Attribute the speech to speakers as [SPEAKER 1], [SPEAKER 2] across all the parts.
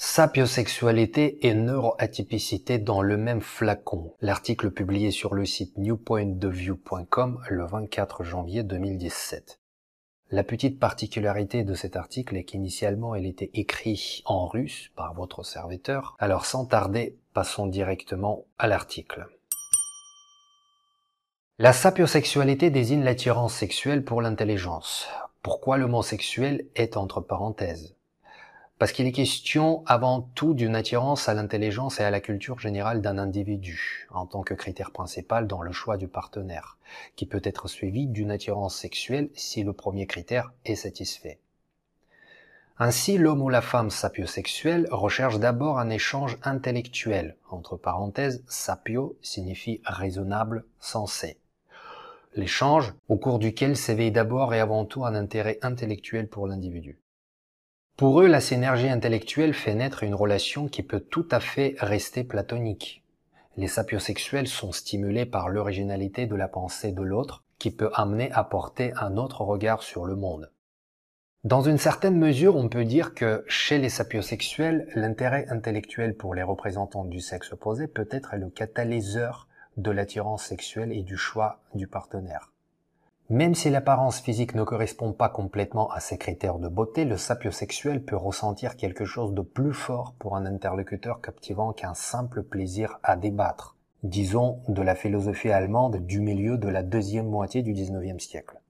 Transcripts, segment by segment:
[SPEAKER 1] Sapiosexualité et neuroatypicité dans le même flacon. L'article publié sur le site newpointdeview.com le 24 janvier 2017. La petite particularité de cet article est qu'initialement il était écrit en russe par votre serviteur. Alors sans tarder, passons directement à l'article. La sapiosexualité désigne l'attirance sexuelle pour l'intelligence. Pourquoi le mot sexuel est entre parenthèses parce qu'il est question avant tout d'une attirance à l'intelligence et à la culture générale d'un individu, en tant que critère principal dans le choix du partenaire, qui peut être suivi d'une attirance sexuelle si le premier critère est satisfait. Ainsi, l'homme ou la femme sapiosexuelle recherche d'abord un échange intellectuel, entre parenthèses, sapio signifie raisonnable, sensé. L'échange, au cours duquel s'éveille d'abord et avant tout un intérêt intellectuel pour l'individu. Pour eux, la synergie intellectuelle fait naître une relation qui peut tout à fait rester platonique. Les sapiosexuels sont stimulés par l'originalité de la pensée de l'autre, qui peut amener à porter un autre regard sur le monde. Dans une certaine mesure, on peut dire que chez les sapiosexuels, l'intérêt intellectuel pour les représentants du sexe opposé peut être le catalyseur de l'attirance sexuelle et du choix du partenaire. Même si l'apparence physique ne correspond pas complètement à ces critères de beauté, le sapiosexuel peut ressentir quelque chose de plus fort pour un interlocuteur captivant qu'un simple plaisir à débattre, disons de la philosophie allemande du milieu de la deuxième moitié du XIXe siècle.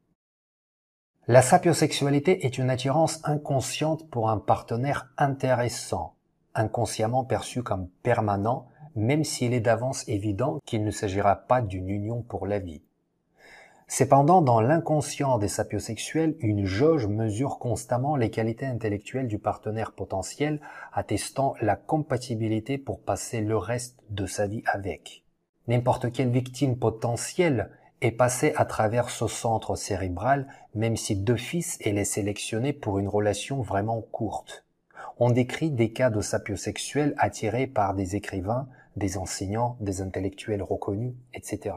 [SPEAKER 1] La sapiosexualité est une attirance inconsciente pour un partenaire intéressant, inconsciemment perçu comme permanent, même s'il est d'avance évident qu'il ne s'agira pas d'une union pour la vie. Cependant, dans l'inconscient des sapiosexuels, une jauge mesure constamment les qualités intellectuelles du partenaire potentiel, attestant la compatibilité pour passer le reste de sa vie avec. N'importe quelle victime potentielle est passée à travers ce centre cérébral, même si deux fils elle est sélectionnée pour une relation vraiment courte. On décrit des cas de sapiosexuels attirés par des écrivains, des enseignants, des intellectuels reconnus, etc.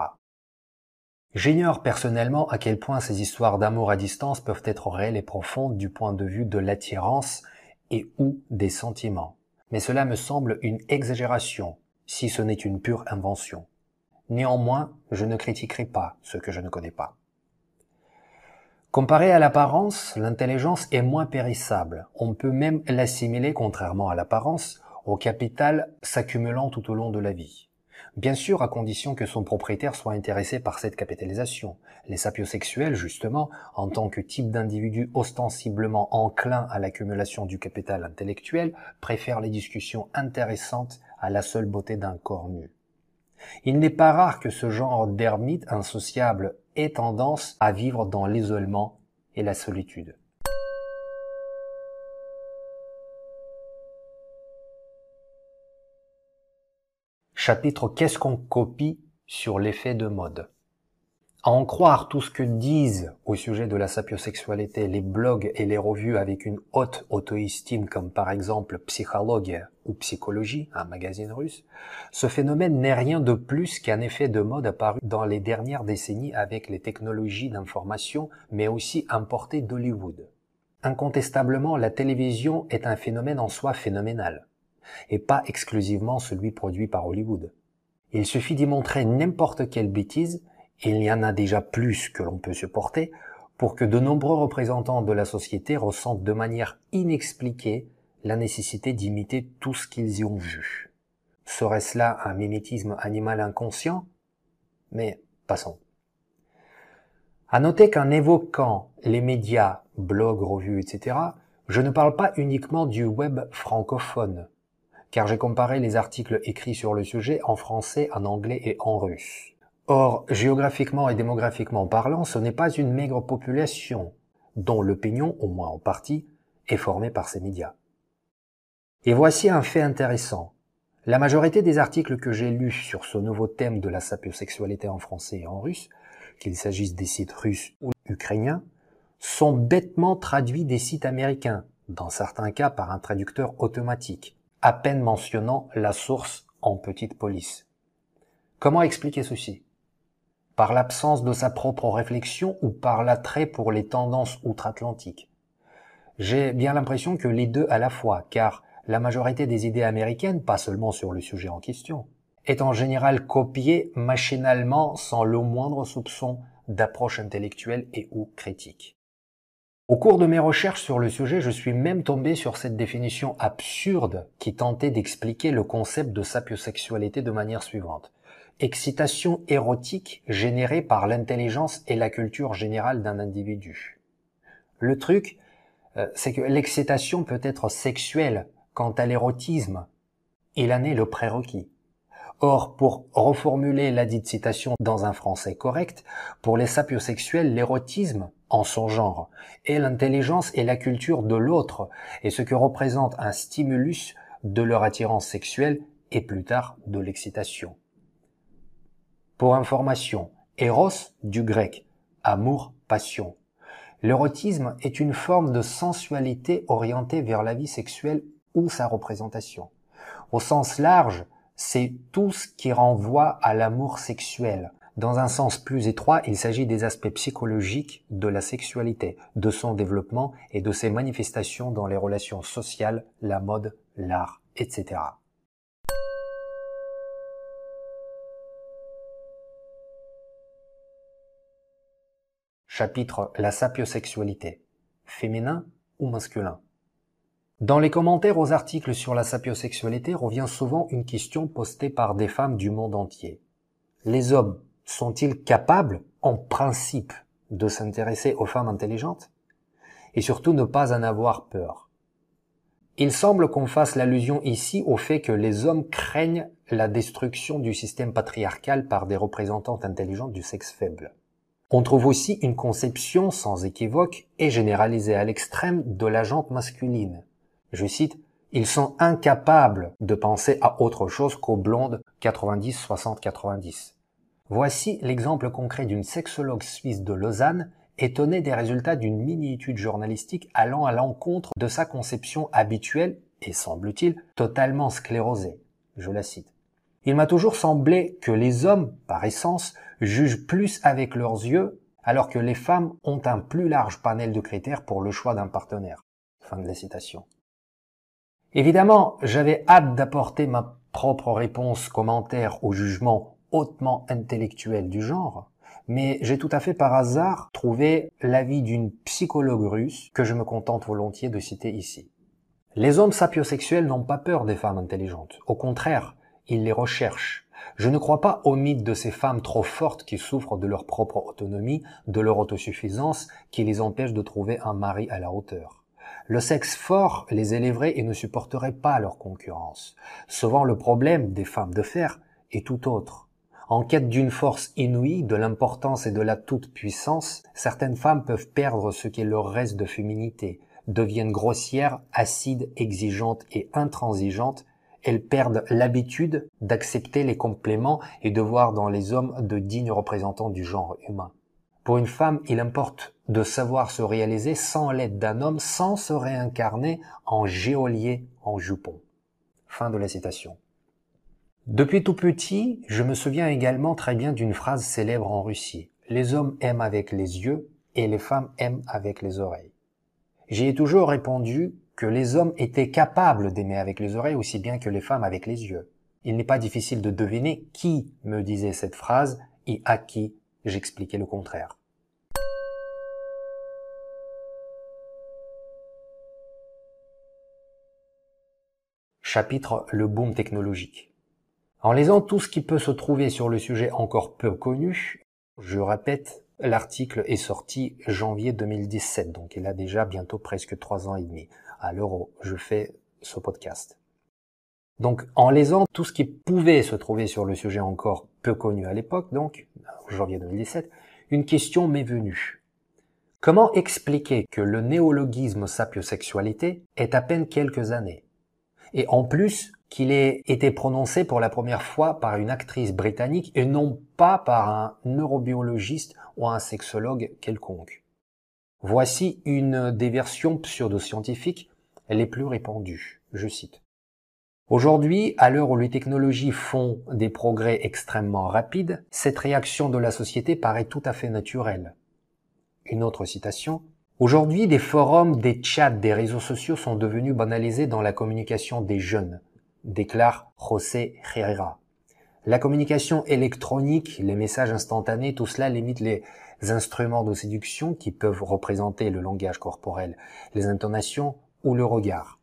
[SPEAKER 1] J'ignore personnellement à quel point ces histoires d'amour à distance peuvent être réelles et profondes du point de vue de l'attirance et ou des sentiments. Mais cela me semble une exagération, si ce n'est une pure invention. Néanmoins, je ne critiquerai pas ce que je ne connais pas. Comparé à l'apparence, l'intelligence est moins périssable. On peut même l'assimiler, contrairement à l'apparence, au capital s'accumulant tout au long de la vie. Bien sûr, à condition que son propriétaire soit intéressé par cette capitalisation. Les sapiosexuels, justement, en tant que type d'individu ostensiblement enclin à l'accumulation du capital intellectuel, préfèrent les discussions intéressantes à la seule beauté d'un corps nu. Il n'est pas rare que ce genre d'ermite insociable ait tendance à vivre dans l'isolement et la solitude. Chapitre Qu'est-ce qu'on copie sur l'effet de mode? À en croire tout ce que disent au sujet de la sapiosexualité les blogs et les revues avec une haute auto-estime comme par exemple Psychologie ou Psychologie, un magazine russe, ce phénomène n'est rien de plus qu'un effet de mode apparu dans les dernières décennies avec les technologies d'information mais aussi importées d'Hollywood. Incontestablement, la télévision est un phénomène en soi phénoménal et pas exclusivement celui produit par Hollywood. Il suffit d'y montrer n'importe quelle bêtise, il y en a déjà plus que l'on peut supporter, pour que de nombreux représentants de la société ressentent de manière inexpliquée la nécessité d'imiter tout ce qu'ils y ont vu. Serait-ce là un mimétisme animal inconscient? Mais passons. À noter qu'en évoquant les médias, blogs, revues, etc., je ne parle pas uniquement du web francophone, car j'ai comparé les articles écrits sur le sujet en français, en anglais et en russe. Or, géographiquement et démographiquement parlant, ce n'est pas une maigre population, dont l'opinion, au moins en partie, est formée par ces médias. Et voici un fait intéressant. La majorité des articles que j'ai lus sur ce nouveau thème de la sapiosexualité en français et en russe, qu'il s'agisse des sites russes ou ukrainiens, sont bêtement traduits des sites américains, dans certains cas par un traducteur automatique, à peine mentionnant la source en petite police. Comment expliquer ceci? Par l'absence de sa propre réflexion ou par l'attrait pour les tendances outre-Atlantique? J'ai bien l'impression que les deux à la fois, car la majorité des idées américaines, pas seulement sur le sujet en question, est en général copiée machinalement sans le moindre soupçon d'approche intellectuelle et ou critique. Au cours de mes recherches sur le sujet, je suis même tombé sur cette définition absurde qui tentait d'expliquer le concept de sapiosexualité de manière suivante. Excitation érotique générée par l'intelligence et la culture générale d'un individu. Le truc, euh, c'est que l'excitation peut être sexuelle quant à l'érotisme. Il en est le prérequis. Or, pour reformuler la dite citation dans un français correct, pour les sapiosexuels, l'érotisme, en son genre, est l'intelligence et la culture de l'autre, et ce que représente un stimulus de leur attirance sexuelle et plus tard de l'excitation. Pour information, Eros du grec, amour, passion. L'érotisme est une forme de sensualité orientée vers la vie sexuelle ou sa représentation. Au sens large, c'est tout ce qui renvoie à l'amour sexuel. Dans un sens plus étroit, il s'agit des aspects psychologiques de la sexualité, de son développement et de ses manifestations dans les relations sociales, la mode, l'art, etc. Chapitre La sapiosexualité. Féminin ou masculin? Dans les commentaires aux articles sur la sapiosexualité revient souvent une question postée par des femmes du monde entier. Les hommes sont-ils capables, en principe, de s'intéresser aux femmes intelligentes Et surtout ne pas en avoir peur? Il semble qu'on fasse l'allusion ici au fait que les hommes craignent la destruction du système patriarcal par des représentantes intelligentes du sexe faible. On trouve aussi une conception sans équivoque et généralisée à l'extrême de la jante masculine, je cite, ils sont incapables de penser à autre chose qu'aux blondes 90, 60, 90. Voici l'exemple concret d'une sexologue suisse de Lausanne étonnée des résultats d'une mini-étude journalistique allant à l'encontre de sa conception habituelle et semble-t-il totalement sclérosée. Je la cite. Il m'a toujours semblé que les hommes, par essence, jugent plus avec leurs yeux alors que les femmes ont un plus large panel de critères pour le choix d'un partenaire. Évidemment, j'avais hâte d'apporter ma propre réponse commentaire au jugement hautement intellectuel du genre, mais j'ai tout à fait par hasard trouvé l'avis d'une psychologue russe que je me contente volontiers de citer ici. Les hommes sapiosexuels n'ont pas peur des femmes intelligentes. Au contraire, ils les recherchent. Je ne crois pas au mythe de ces femmes trop fortes qui souffrent de leur propre autonomie, de leur autosuffisance, qui les empêchent de trouver un mari à la hauteur. Le sexe fort les élèverait et ne supporterait pas leur concurrence. Souvent le problème des femmes de fer est tout autre. En quête d'une force inouïe, de l'importance et de la toute-puissance, certaines femmes peuvent perdre ce qui leur reste de féminité, deviennent grossières, acides, exigeantes et intransigeantes, elles perdent l'habitude d'accepter les compléments et de voir dans les hommes de dignes représentants du genre humain. Pour une femme, il importe de savoir se réaliser sans l'aide d'un homme, sans se réincarner en géolier en jupon. Fin de la citation. Depuis tout petit, je me souviens également très bien d'une phrase célèbre en Russie. Les hommes aiment avec les yeux et les femmes aiment avec les oreilles. J'y ai toujours répondu que les hommes étaient capables d'aimer avec les oreilles aussi bien que les femmes avec les yeux. Il n'est pas difficile de deviner qui me disait cette phrase et à qui J'expliquais le contraire. Chapitre Le boom technologique. En lisant tout ce qui peut se trouver sur le sujet encore peu connu, je répète, l'article est sorti janvier 2017, donc il a déjà bientôt presque trois ans et demi, à l'heure je fais ce podcast. Donc, en lisant tout ce qui pouvait se trouver sur le sujet encore peu connu à l'époque, donc, janvier 2017, une question m'est venue. Comment expliquer que le néologisme sapiosexualité est à peine quelques années? Et en plus, qu'il ait été prononcé pour la première fois par une actrice britannique et non pas par un neurobiologiste ou un sexologue quelconque. Voici une des versions pseudo-scientifiques les plus répandues. Je cite. Aujourd'hui, à l'heure où les technologies font des progrès extrêmement rapides, cette réaction de la société paraît tout à fait naturelle. Une autre citation. Aujourd'hui, des forums, des chats, des réseaux sociaux sont devenus banalisés dans la communication des jeunes, déclare José Herrera. La communication électronique, les messages instantanés, tout cela limite les instruments de séduction qui peuvent représenter le langage corporel, les intonations ou le regard.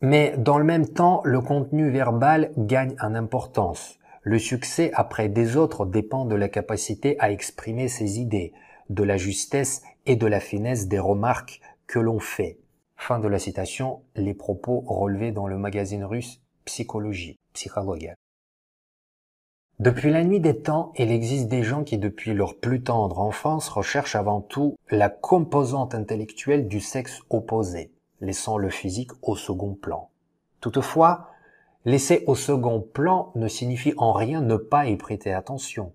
[SPEAKER 1] Mais dans le même temps, le contenu verbal gagne en importance. Le succès après des autres dépend de la capacité à exprimer ses idées, de la justesse et de la finesse des remarques que l'on fait. Fin de la citation, les propos relevés dans le magazine russe Psychologie. Depuis la nuit des temps, il existe des gens qui, depuis leur plus tendre enfance, recherchent avant tout la composante intellectuelle du sexe opposé laissant le physique au second plan. Toutefois, laisser au second plan ne signifie en rien ne pas y prêter attention.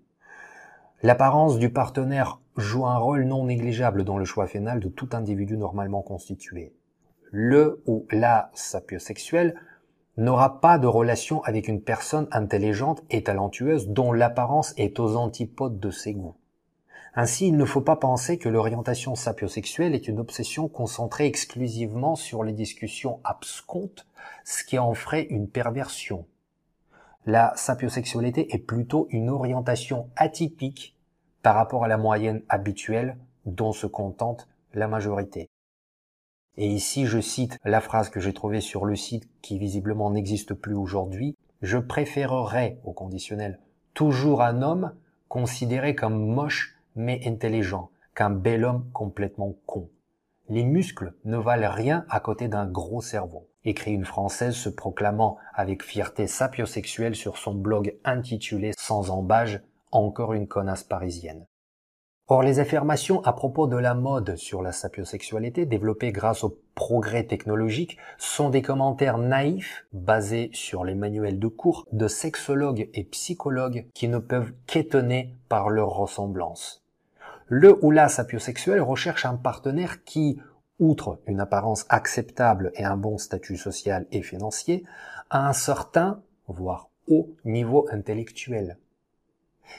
[SPEAKER 1] L'apparence du partenaire joue un rôle non négligeable dans le choix final de tout individu normalement constitué. Le ou la sapiosexuel n'aura pas de relation avec une personne intelligente et talentueuse dont l'apparence est aux antipodes de ses goûts. Ainsi, il ne faut pas penser que l'orientation sapiosexuelle est une obsession concentrée exclusivement sur les discussions abscontes, ce qui en ferait une perversion. La sapiosexualité est plutôt une orientation atypique par rapport à la moyenne habituelle dont se contente la majorité. Et ici, je cite la phrase que j'ai trouvée sur le site qui visiblement n'existe plus aujourd'hui. Je préférerais, au conditionnel, toujours un homme considéré comme moche mais intelligent qu'un bel homme complètement con. Les muscles ne valent rien à côté d'un gros cerveau, écrit une Française se proclamant avec fierté sapiosexuelle sur son blog intitulé Sans embâge, encore une connasse parisienne. Or, les affirmations à propos de la mode sur la sapiosexualité développées grâce au progrès technologique sont des commentaires naïfs basés sur les manuels de cours de sexologues et psychologues qui ne peuvent qu'étonner par leur ressemblance le ou la sapiosexuel recherche un partenaire qui, outre une apparence acceptable et un bon statut social et financier, a un certain, voire haut niveau intellectuel.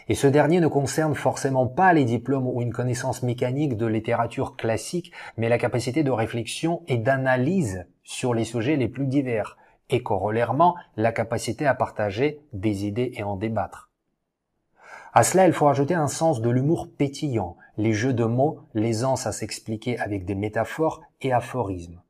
[SPEAKER 1] Et ce dernier ne concerne forcément pas les diplômes ou une connaissance mécanique de littérature classique, mais la capacité de réflexion et d'analyse sur les sujets les plus divers, et corollairement la capacité à partager des idées et en débattre. À cela, il faut ajouter un sens de l'humour pétillant, les jeux de mots, l'aisance à s'expliquer avec des métaphores et aphorismes.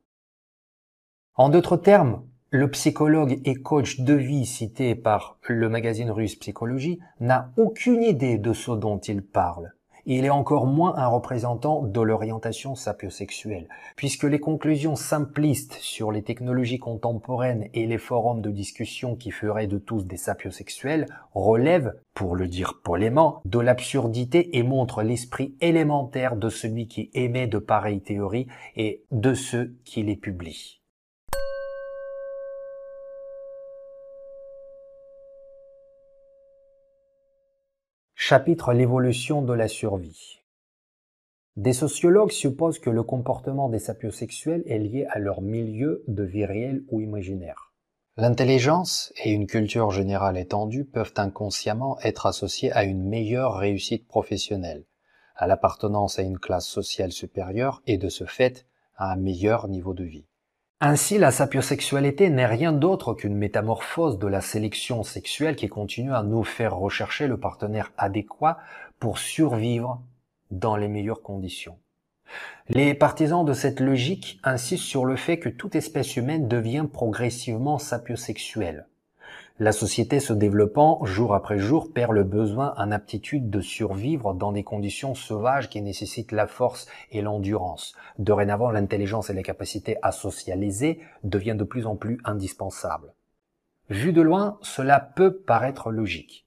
[SPEAKER 1] En d'autres termes, le psychologue et coach de vie cité par le magazine russe Psychologie n'a aucune idée de ce dont il parle il est encore moins un représentant de l'orientation sapiosexuelle, puisque les conclusions simplistes sur les technologies contemporaines et les forums de discussion qui feraient de tous des sapiosexuels relèvent, pour le dire polément, de l'absurdité et montrent l'esprit élémentaire de celui qui émet de pareilles théories et de ceux qui les publient. Chapitre L'évolution de la survie. Des sociologues supposent que le comportement des sapiosexuels est lié à leur milieu de vie réelle ou imaginaire. L'intelligence et une culture générale étendue peuvent inconsciemment être associées à une meilleure réussite professionnelle, à l'appartenance à une classe sociale supérieure et de ce fait à un meilleur niveau de vie. Ainsi, la sapiosexualité n'est rien d'autre qu'une métamorphose de la sélection sexuelle qui continue à nous faire rechercher le partenaire adéquat pour survivre dans les meilleures conditions. Les partisans de cette logique insistent sur le fait que toute espèce humaine devient progressivement sapiosexuelle. La société se développant jour après jour perd le besoin en aptitude de survivre dans des conditions sauvages qui nécessitent la force et l'endurance. Dorénavant, l'intelligence et la capacité à socialiser deviennent de plus en plus indispensables. Vu de loin, cela peut paraître logique.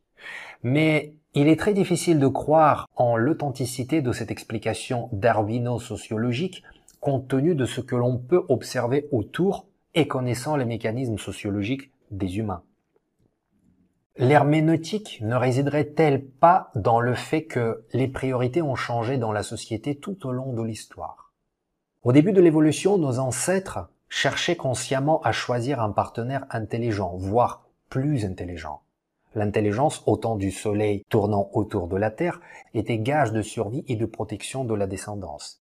[SPEAKER 1] Mais il est très difficile de croire en l'authenticité de cette explication darwino-sociologique compte tenu de ce que l'on peut observer autour et connaissant les mécanismes sociologiques des humains. L'herméneutique ne résiderait-elle pas dans le fait que les priorités ont changé dans la société tout au long de l'histoire? Au début de l'évolution, nos ancêtres cherchaient consciemment à choisir un partenaire intelligent, voire plus intelligent. L'intelligence, au temps du Soleil tournant autour de la Terre, était gage de survie et de protection de la descendance.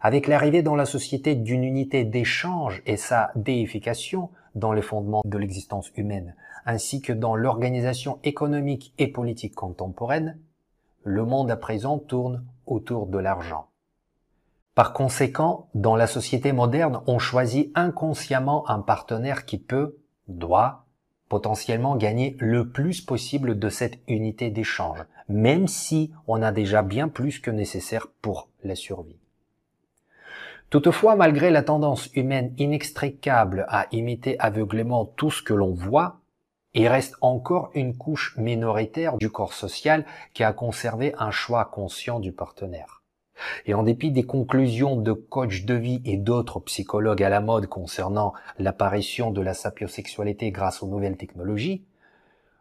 [SPEAKER 1] Avec l'arrivée dans la société d'une unité d'échange et sa déification dans les fondements de l'existence humaine, ainsi que dans l'organisation économique et politique contemporaine, le monde à présent tourne autour de l'argent. Par conséquent, dans la société moderne, on choisit inconsciemment un partenaire qui peut, doit, potentiellement gagner le plus possible de cette unité d'échange, même si on a déjà bien plus que nécessaire pour la survie. Toutefois, malgré la tendance humaine inextricable à imiter aveuglément tout ce que l'on voit, il reste encore une couche minoritaire du corps social qui a conservé un choix conscient du partenaire. Et en dépit des conclusions de coachs de vie et d'autres psychologues à la mode concernant l'apparition de la sapiosexualité grâce aux nouvelles technologies,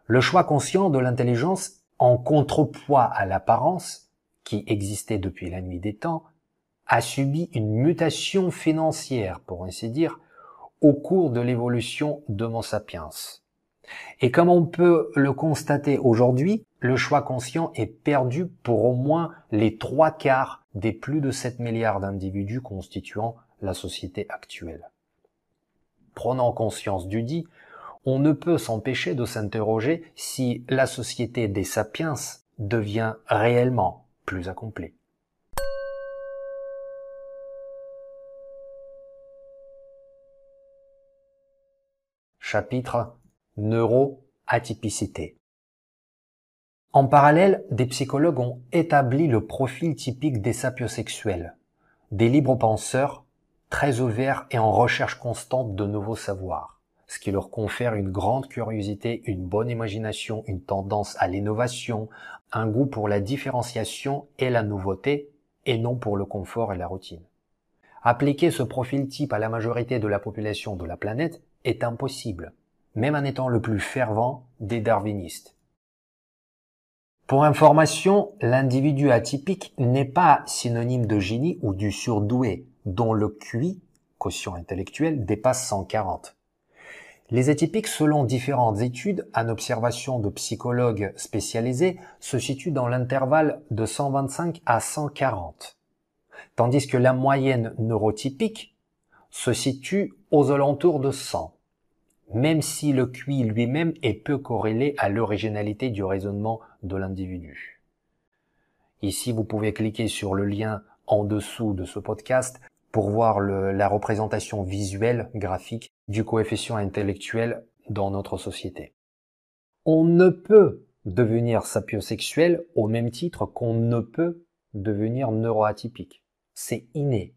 [SPEAKER 1] le choix conscient de l'intelligence en contrepoids à l'apparence, qui existait depuis la nuit des temps, a subi une mutation financière, pour ainsi dire, au cours de l'évolution d'Homo sapiens. Et comme on peut le constater aujourd'hui, le choix conscient est perdu pour au moins les trois quarts des plus de 7 milliards d'individus constituant la société actuelle. Prenant conscience du dit, on ne peut s'empêcher de s'interroger si la société des sapiens devient réellement plus accomplie. Chapitre Neuroatypicité. En parallèle, des psychologues ont établi le profil typique des sapiosexuels, des libres penseurs, très ouverts et en recherche constante de nouveaux savoirs, ce qui leur confère une grande curiosité, une bonne imagination, une tendance à l'innovation, un goût pour la différenciation et la nouveauté, et non pour le confort et la routine. Appliquer ce profil type à la majorité de la population de la planète est impossible même en étant le plus fervent des darwinistes. Pour information, l'individu atypique n'est pas synonyme de génie ou du surdoué, dont le QI, quotient intellectuel, dépasse 140. Les atypiques, selon différentes études, en observation de psychologues spécialisés, se situent dans l'intervalle de 125 à 140, tandis que la moyenne neurotypique se situe aux alentours de 100 même si le QI lui-même est peu corrélé à l'originalité du raisonnement de l'individu. Ici, vous pouvez cliquer sur le lien en dessous de ce podcast pour voir la représentation visuelle, graphique, du coefficient intellectuel dans notre société. On ne peut devenir sapiosexuel au même titre qu'on ne peut devenir neuroatypique. C'est inné.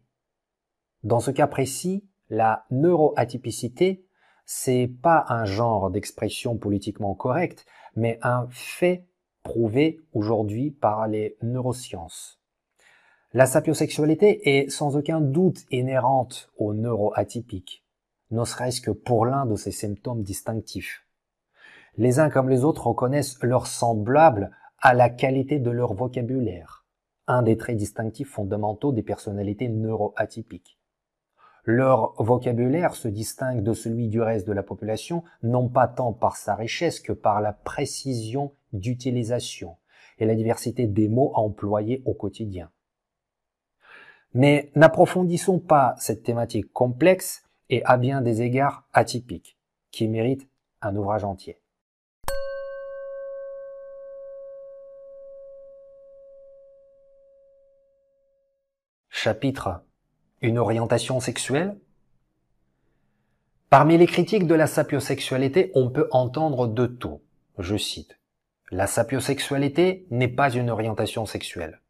[SPEAKER 1] Dans ce cas précis, la neuroatypicité c'est pas un genre d'expression politiquement correcte, mais un fait prouvé aujourd'hui par les neurosciences. La sapiosexualité est sans aucun doute inhérente au neuroatypique, ne serait-ce que pour l'un de ses symptômes distinctifs. Les uns comme les autres reconnaissent leur semblable à la qualité de leur vocabulaire, un des traits distinctifs fondamentaux des personnalités neuroatypiques. Leur vocabulaire se distingue de celui du reste de la population, non pas tant par sa richesse que par la précision d'utilisation et la diversité des mots employés au quotidien. Mais n'approfondissons pas cette thématique complexe et à bien des égards atypique, qui mérite un ouvrage entier. Chapitre une orientation sexuelle Parmi les critiques de la sapiosexualité, on peut entendre de tout. Je cite. La sapiosexualité n'est pas une orientation sexuelle.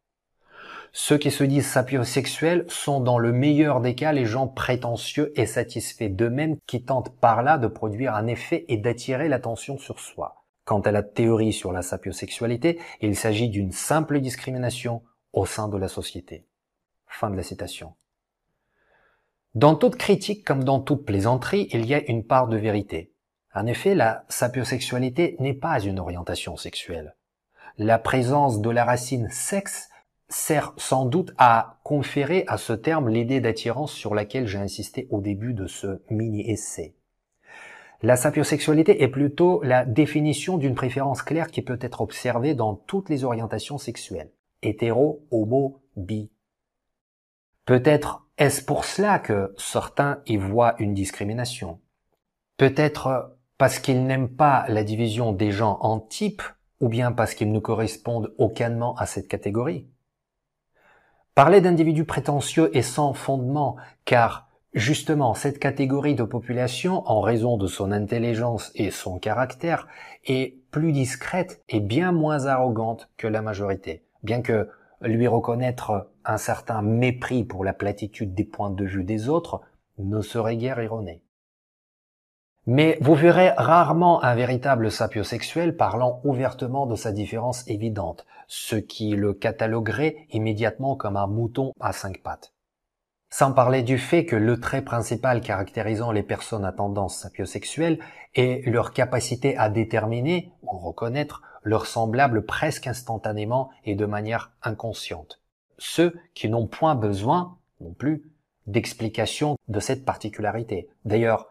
[SPEAKER 1] Ceux qui se disent sapiosexuels sont dans le meilleur des cas les gens prétentieux et satisfaits d'eux-mêmes qui tentent par là de produire un effet et d'attirer l'attention sur soi. Quant à la théorie sur la sapiosexualité, il s'agit d'une simple discrimination au sein de la société. Fin de la citation. Dans toute critique comme dans toute plaisanterie, il y a une part de vérité. En effet, la sapiosexualité n'est pas une orientation sexuelle. La présence de la racine sexe sert sans doute à conférer à ce terme l'idée d'attirance sur laquelle j'ai insisté au début de ce mini-essai. La sapiosexualité est plutôt la définition d'une préférence claire qui peut être observée dans toutes les orientations sexuelles. Hétéro, homo, bi, Peut-être est-ce pour cela que certains y voient une discrimination? Peut-être parce qu'ils n'aiment pas la division des gens en types ou bien parce qu'ils ne correspondent aucunement à cette catégorie? Parler d'individus prétentieux est sans fondement, car justement cette catégorie de population, en raison de son intelligence et son caractère, est plus discrète et bien moins arrogante que la majorité, bien que lui reconnaître un certain mépris pour la platitude des points de vue des autres ne serait guère erroné. Mais vous verrez rarement un véritable sapiosexuel parlant ouvertement de sa différence évidente, ce qui le cataloguerait immédiatement comme un mouton à cinq pattes. Sans parler du fait que le trait principal caractérisant les personnes à tendance sapiosexuelle est leur capacité à déterminer ou reconnaître leurs semblables presque instantanément et de manière inconsciente. Ceux qui n'ont point besoin, non plus, d'explication de cette particularité. D'ailleurs,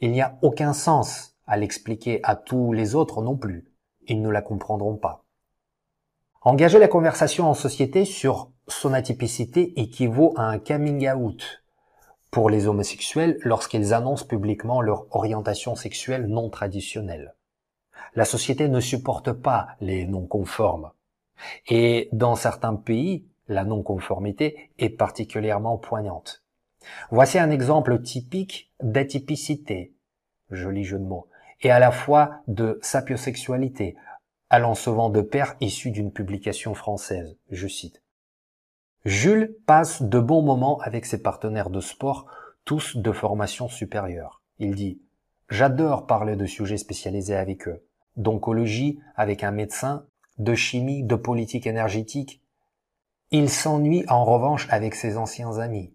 [SPEAKER 1] il n'y a aucun sens à l'expliquer à tous les autres non plus. Ils ne la comprendront pas. Engager la conversation en société sur son atypicité équivaut à un coming out pour les homosexuels lorsqu'ils annoncent publiquement leur orientation sexuelle non traditionnelle. La société ne supporte pas les non-conformes. Et dans certains pays, la non-conformité est particulièrement poignante. Voici un exemple typique d'atypicité, joli jeu de mots, et à la fois de sapiosexualité, allant souvent de pair issu d'une publication française. Je cite. Jules passe de bons moments avec ses partenaires de sport, tous de formation supérieure. Il dit J'adore parler de sujets spécialisés avec eux, d'oncologie avec un médecin, de chimie, de politique énergétique. Il s'ennuie en revanche avec ses anciens amis,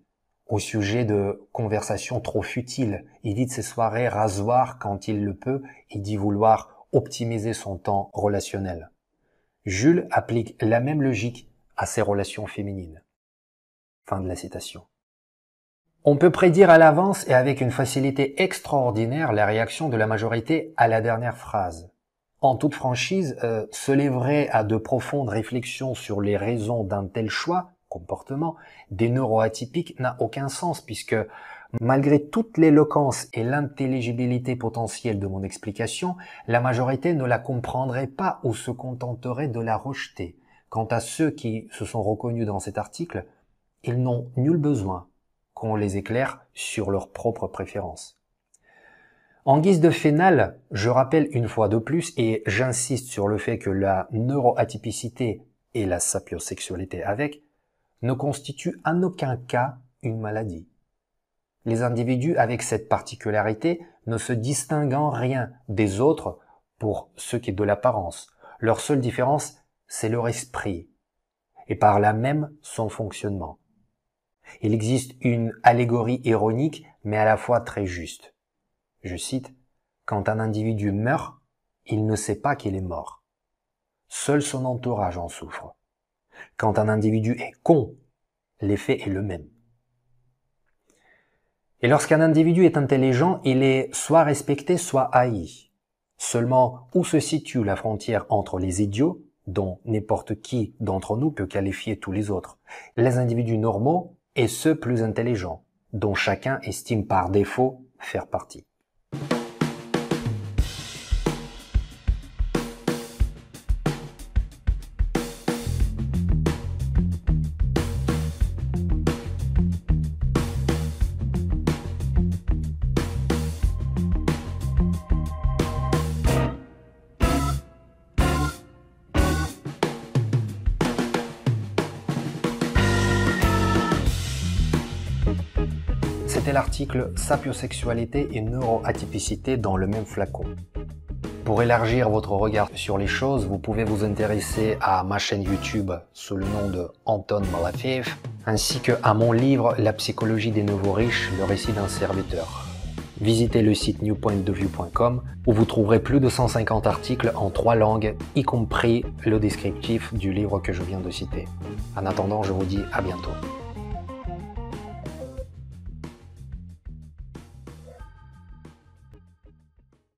[SPEAKER 1] au sujet de conversations trop futiles. Il dit de ses soirées rasoir quand il le peut, il dit vouloir optimiser son temps relationnel. Jules applique la même logique à ses relations féminines. Fin de la citation. On peut prédire à l'avance et avec une facilité extraordinaire la réaction de la majorité à la dernière phrase. En toute franchise, euh, se lèverait à de profondes réflexions sur les raisons d'un tel choix comportement des neuroatypiques n'a aucun sens puisque malgré toute l'éloquence et l'intelligibilité potentielle de mon explication, la majorité ne la comprendrait pas ou se contenterait de la rejeter. Quant à ceux qui se sont reconnus dans cet article, ils n'ont nul besoin qu'on les éclaire sur leurs propres préférences. En guise de finale, je rappelle une fois de plus et j'insiste sur le fait que la neuroatypicité et la sapiosexualité avec ne constitue en aucun cas une maladie. Les individus avec cette particularité ne se distinguent en rien des autres pour ce qui est de l'apparence. Leur seule différence, c'est leur esprit, et par là même son fonctionnement. Il existe une allégorie ironique, mais à la fois très juste. Je cite, Quand un individu meurt, il ne sait pas qu'il est mort. Seul son entourage en souffre. Quand un individu est con, l'effet est le même. Et lorsqu'un individu est intelligent, il est soit respecté, soit haï. Seulement, où se situe la frontière entre les idiots, dont n'importe qui d'entre nous peut qualifier tous les autres, les individus normaux et ceux plus intelligents, dont chacun estime par défaut faire partie you C'était l'article Sapiosexualité et neuroatypicité dans le même flacon. Pour élargir votre regard sur les choses, vous pouvez vous intéresser à ma chaîne YouTube sous le nom de Anton Malafiev, ainsi que à mon livre La psychologie des nouveaux riches, le récit d'un serviteur. Visitez le site newpointdeview.com où vous trouverez plus de 150 articles en trois langues, y compris le descriptif du livre que je viens de citer. En attendant, je vous dis à bientôt.